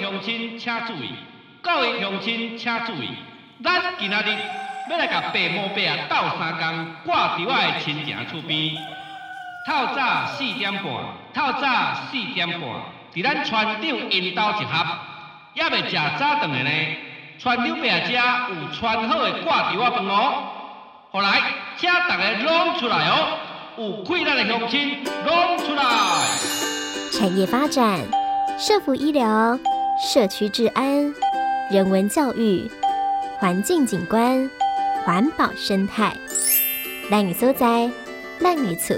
乡亲请注意，各位乡亲请注意，咱今仔日要来甲爸母伯仔斗三工，挂伫我的亲情厝边。透早四点半，透早四点半，伫咱船长因兜集合，还未食早顿的呢。船长伯仔有穿好的挂伫我饭哦。后来，请大家拢出来哦，有困难的乡亲拢出来。产业发展、社福医疗、社区治安、人文教育、环境景观、环保生态，咱的所在，咱的厝。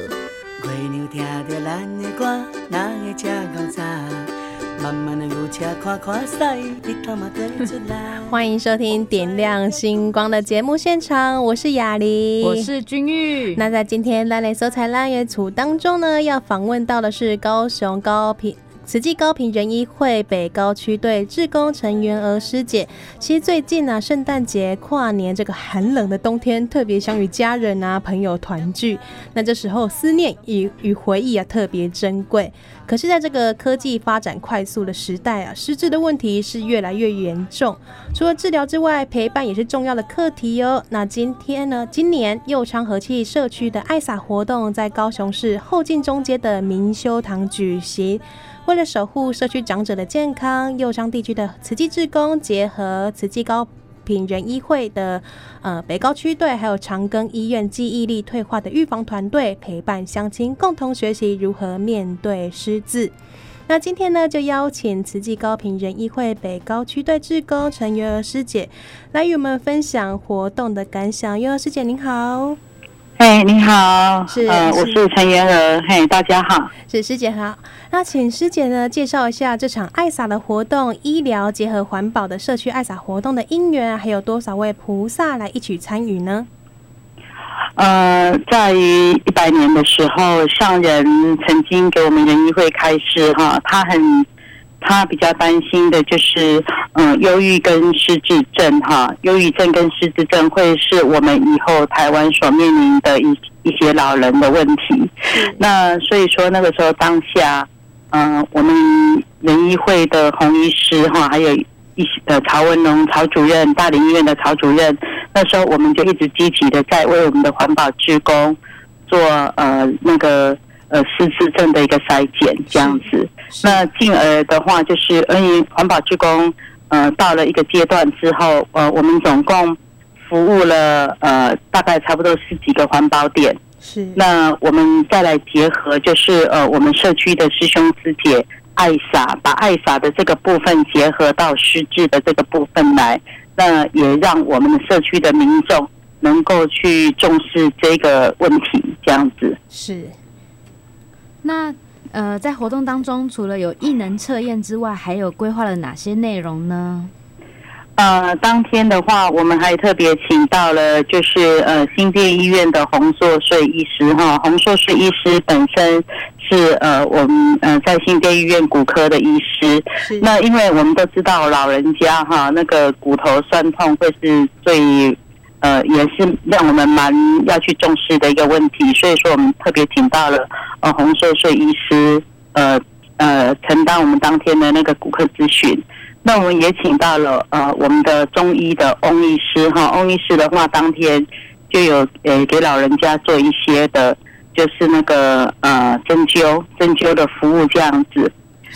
欢迎收听《点亮星光》的节目现场，我是雅玲，我是君玉。那在今天咱的所在咱的厝当中呢，要访问到的是高雄高屏。慈济高平仁医会北高区队志工成员娥师姐，其实最近、啊，圣诞节、跨年这个寒冷的冬天，特别想与家人啊、朋友团聚。那这时候思念与与回忆啊，特别珍贵。可是，在这个科技发展快速的时代啊，失智的问题是越来越严重。除了治疗之外，陪伴也是重要的课题哟。那今天呢，今年右昌和气社区的爱洒活动在高雄市后进中街的明修堂举行。为了守护社区长者的健康，右昌地区的慈济志工结合慈济高平仁医会的呃北高区队，还有长庚医院记忆力退化的预防团队，陪伴乡亲共同学习如何面对失智。那今天呢，就邀请慈济高平仁医会北高区队志工陈元娥师姐来与我们分享活动的感想。月儿师姐您好。嘿，你好，是，呃，我是陈元娥，嘿，大家好，是师姐好。那请师姐呢介绍一下这场爱撒的活动，医疗结合环保的社区爱撒活动的因缘，还有多少位菩萨来一起参与呢？呃，在于一百年的时候，上人曾经给我们仁医会开示哈，他很。他比较担心的就是，嗯，忧郁跟失智症哈，忧郁症跟失智症会是我们以后台湾所面临的一一些老人的问题。那所以说那个时候当下，嗯，我们仁医会的洪医师哈，还有一些呃曹文龙曹主任，大林医院的曹主任，那时候我们就一直积极的在为我们的环保志工做呃那个。呃，失智症的一个筛检这样子，那进而的话就是，因为环保志工，呃，到了一个阶段之后，呃，我们总共服务了呃大概差不多十几个环保点。是。那我们再来结合，就是呃我们社区的师兄师姐爱洒，把爱洒的这个部分结合到失智的这个部分来，那也让我们社区的民众能够去重视这个问题，这样子。是。那呃，在活动当中，除了有艺能测验之外，还有规划了哪些内容呢？呃，当天的话，我们还特别请到了，就是呃，新店医院的洪硕穗医师哈。洪硕穗医师本身是呃，我们呃在新店医院骨科的医师。那因为我们都知道，老人家哈，那个骨头酸痛会是最。呃，也是让我们蛮要去重视的一个问题，所以说我们特别请到了呃洪硕穗医师，呃呃承担我们当天的那个骨科咨询。那我们也请到了呃我们的中医的翁医师哈，翁医师的话当天就有呃给老人家做一些的，就是那个呃针灸针灸的服务这样子。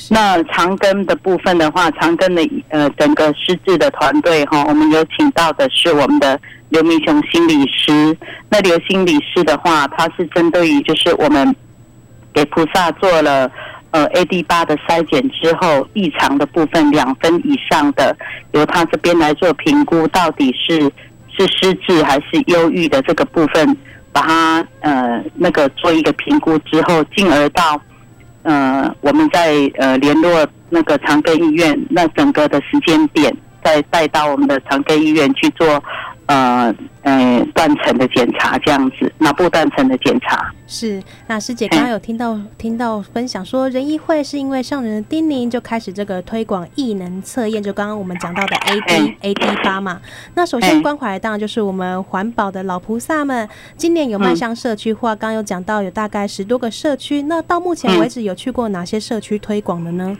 那长庚的部分的话，长庚的呃整个失智的团队哈，我们有请到的是我们的。刘明雄心理师，那刘心理师的话，他是针对于就是我们给菩萨做了呃 AD 八的筛检之后，异常的部分两分以上的，由他这边来做评估，到底是是失智还是忧郁的这个部分，把它呃那个做一个评估之后，进而到呃我们在呃联络那个长庚医院，那整个的时间点再带到我们的长庚医院去做。呃，呃，断层的检查这样子，脑部断层的检查是。那师姐刚刚有听到听到分享说，仁医会是因为上人的叮咛，就开始这个推广异能测验，就刚刚我们讲到的 AD AD 八嘛。那首先关怀当然就是我们环保的老菩萨们，今年有迈向社区化，刚刚有讲到有大概十多个社区。那到目前为止有去过哪些社区推广的呢？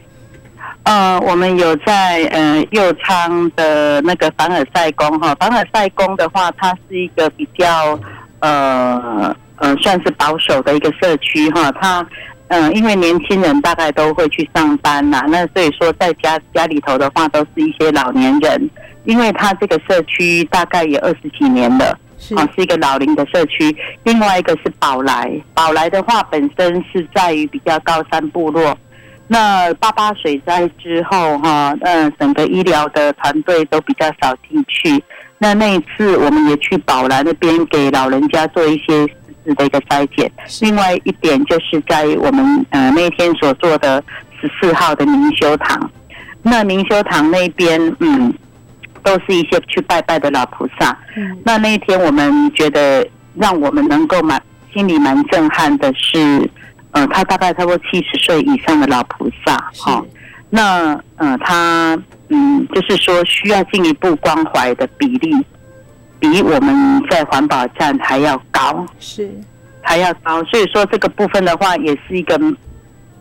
呃，我们有在呃右昌的那个凡尔赛宫哈，凡尔赛宫的话，它是一个比较呃呃算是保守的一个社区哈，它嗯、因为年轻人大概都会去上班呐，那所以说在家家里头的话，都是一些老年人，因为它这个社区大概也二十几年了，是啊，是一个老龄的社区。另外一个是宝来，宝来的话本身是在于比较高山部落。那八八水灾之后，哈，嗯，整个医疗的团队都比较少进去。那那一次，我们也去宝来那边给老人家做一些实质的一个筛检。另外一点就是在我们呃那天所做的十四号的明修堂，那明修堂那边，嗯，都是一些去拜拜的老菩萨。嗯。那那一天我们觉得，让我们能够蛮心里蛮震撼的是。呃，他大概差不多七十岁以上的老菩萨，哈、哦，那呃，他嗯，就是说需要进一步关怀的比例，比我们在环保站还要高，是。还要高，所以说这个部分的话，也是一个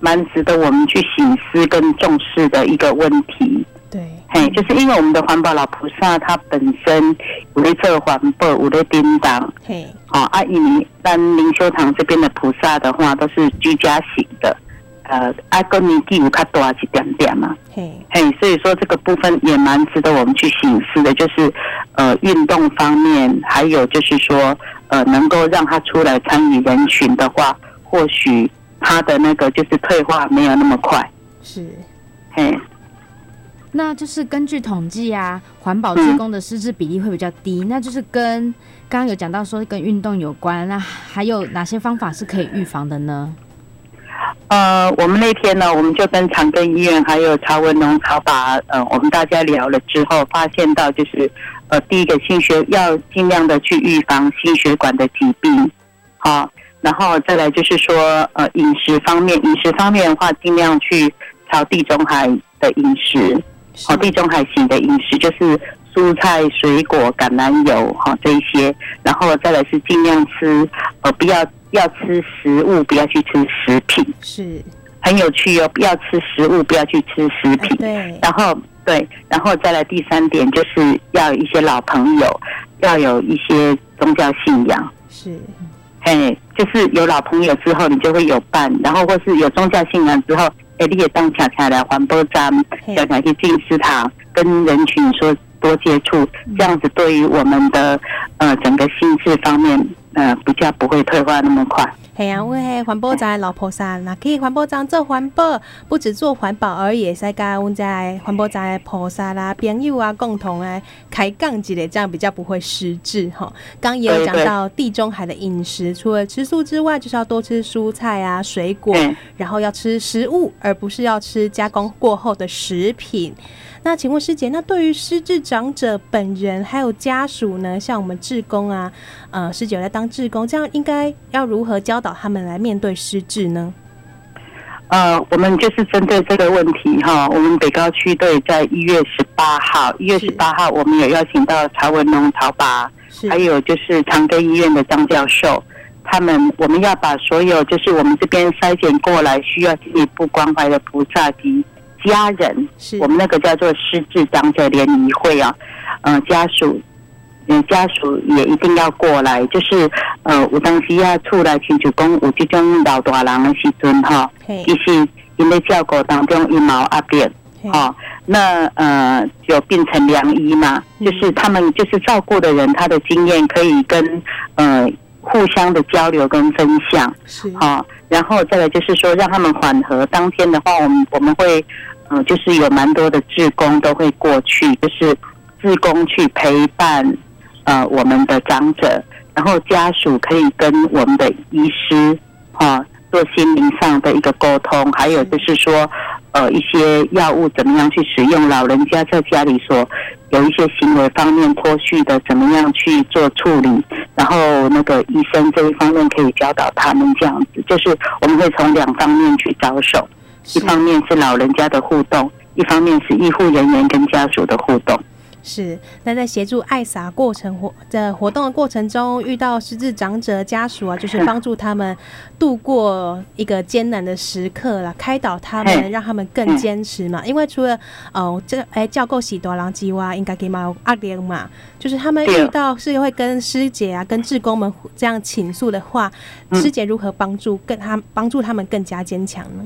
蛮值得我们去醒思跟重视的一个问题。对，嘿，就是因为我们的环保老菩萨，他本身有在做环保，有在叮当，嘿，好、哦，阿姨，但灵修堂这边的菩萨的话，都是居家型的，呃，阿哥年纪有较大一点点嘛，嘿，嘿，所以说这个部分也蛮值得我们去醒思的，就是呃，运动方面，还有就是说，呃，能够让他出来参与人群的话，或许他的那个就是退化没有那么快，是，嘿。那就是根据统计啊，环保职工的失智比例会比较低。那就是跟刚刚有讲到说跟运动有关。那还有哪些方法是可以预防的呢？呃，我们那天呢，我们就跟长庚医院还有曹文龙曹法，呃，我们大家聊了之后，发现到就是，呃，第一个心血要尽量的去预防心血管的疾病，好，然后再来就是说，呃，饮食方面，饮食方面的话，尽量去朝地中海的饮食。好，地中海型的饮食就是蔬菜、水果、橄榄油，哈，这一些，然后再来是尽量吃，呃，不要要吃食物，不要去吃食品，是。很有趣哦，不要吃食物，不要去吃食品，对，然后对，然后再来第三点就是要一些老朋友，要有一些宗教信仰，是，嘿，就是有老朋友之后，你就会有伴，然后或是有宗教信仰之后。哎，你也当恰恰来环保站，恰恰去进食堂，跟人群说多接触，这样子对于我们的呃整个心智方面，呃比较不会退化那么快。系啊，我系环保站老菩萨，那可以环保站做环保，不止做环保而已，使甲阮在环保站的菩萨啦、朋友啊，共同来开讲之类，这样比较不会失智哈。刚也有讲到地中海的饮食，除了吃素之外，就是要多吃蔬菜啊、水果，然后要吃食物，而不是要吃加工过后的食品。那请问师姐，那对于失智长者本人还有家属呢？像我们志工啊，呃，师姐有在当志工，这样应该要如何教导他们来面对失智呢？呃，我们就是针对这个问题哈，我们北高区队在一月十八号，一月十八号，我们有邀请到曹文龙、曹爸，还有就是长庚医院的张教授，他们我们要把所有就是我们这边筛选过来需要进一步关怀的菩萨及。家人，是我们那个叫做失智长者联谊会啊，嗯、呃，家属，嗯、呃，家属也一定要过来，就是呃，有当时要出来亲像讲有这种老大人的时阵哈，其实因为照顾当中一毛阿变，哈，那呃就变成良医嘛，就是他们就是照顾的人，他的经验可以跟呃互相的交流跟分享，是。哈，然后再来就是说让他们缓和，当天的话，我们我们会。嗯，就是有蛮多的志工都会过去，就是志工去陪伴呃我们的长者，然后家属可以跟我们的医师哈做心灵上的一个沟通，还有就是说呃一些药物怎么样去使用，老人家在家里所有一些行为方面脱序的怎么样去做处理，然后那个医生这一方面可以教导他们这样子，就是我们会从两方面去着手。一方面是老人家的互动，一方面是医护人员跟家属的互动。是，那在协助爱撒过程活的活动的过程中，遇到失智长者家属啊，就是帮助他们度过一个艰难的时刻啦，开导他们，让他们更坚持嘛。因为除了哦，这哎叫够喜多郎吉哇，应该给嘛阿莲嘛，就是他们遇到是会跟师姐啊、跟志工们这样倾诉的话，师姐如何帮助更他帮助他们更加坚强呢？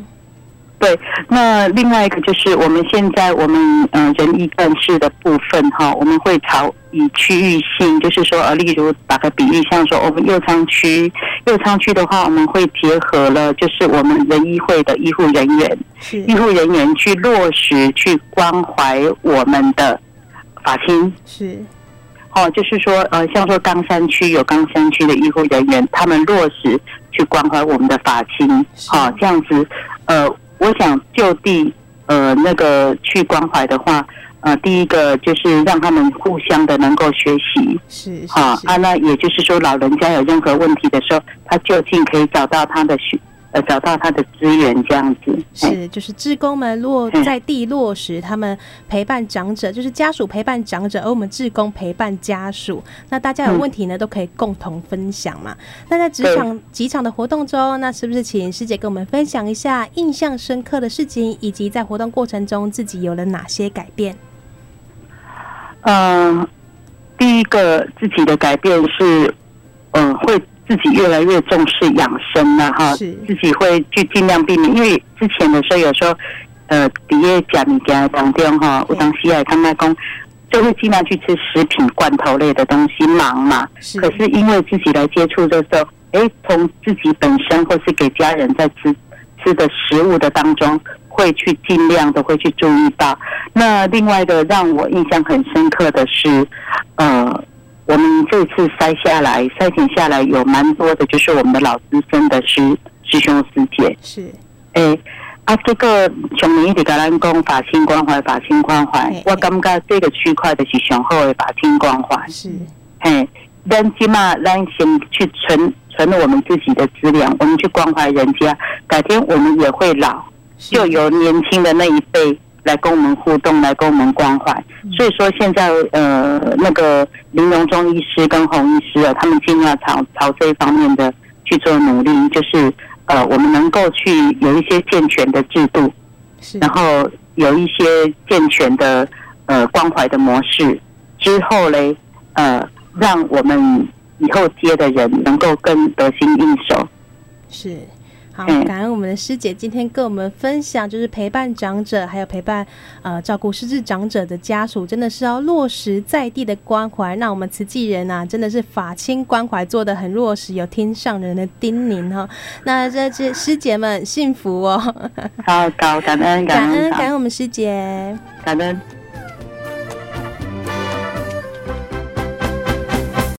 对，那另外一个就是我们现在我们嗯、呃、人医干事的部分哈，我们会朝以区域性，就是说呃，例如打个比喻，像说我们右昌区，右昌区的话，我们会结合了就是我们人医会的医护人员，医护人员去落实去关怀我们的法亲，是，哦，就是说呃，像说冈山区有冈山区的医护人员，他们落实去关怀我们的发青，啊，这样子呃。我想就地呃那个去关怀的话，呃，第一个就是让他们互相的能够学习，是好啊，那也就是说，老人家有任何问题的时候，他就近可以找到他的学。呃，找到他的资源这样子是，就是志工们落在地落实，他们陪伴长者，就是家属陪伴长者，而我们志工陪伴家属。那大家有问题呢，都可以共同分享嘛。那在职场几场的活动中，那是不是请师姐跟我们分享一下印象深刻的事情，以及在活动过程中自己有了哪些改变？嗯，第一个自己的改变是，嗯，会。自己越来越重视养生了哈，自己会去尽量避免，因为之前的时候有时候，呃，底下讲你讲当中哈，我当西海他们讲，就会尽量去吃食品罐头类的东西，忙嘛。可是因为自己来接触的时候，哎，从自己本身或是给家人在吃吃的食物的当中，会去尽量的会去注意到。那另外一个让我印象很深刻的是，呃。我们这次筛下来，筛选下来有蛮多的，就是我们的老资深的师师兄师姐。是，哎，啊，这个从明一直跟咱讲发青关怀，发青关怀，我感觉这个区块的是上好的发青关怀。是，嘿，咱起码咱先去存存了我们自己的资粮，我们去关怀人家，改天我们也会老，就有年轻的那一辈。来跟我们互动，来跟我们关怀。所以说，现在呃，那个林荣忠医师跟洪医师啊，他们尽量朝朝这一方面的去做努力，就是呃，我们能够去有一些健全的制度，然后有一些健全的呃关怀的模式，之后嘞，呃，让我们以后接的人能够更得心应手。是。好，感恩我们的师姐今天跟我们分享，就是陪伴长者，还有陪伴呃照顾失智长者的家属，真的是要落实在地的关怀。那我们慈济人啊，真的是法亲关怀做的很落实，有听上人的叮咛哈。那这这师姐们幸福哦。好，高感恩感恩感恩感恩我们师姐，感恩。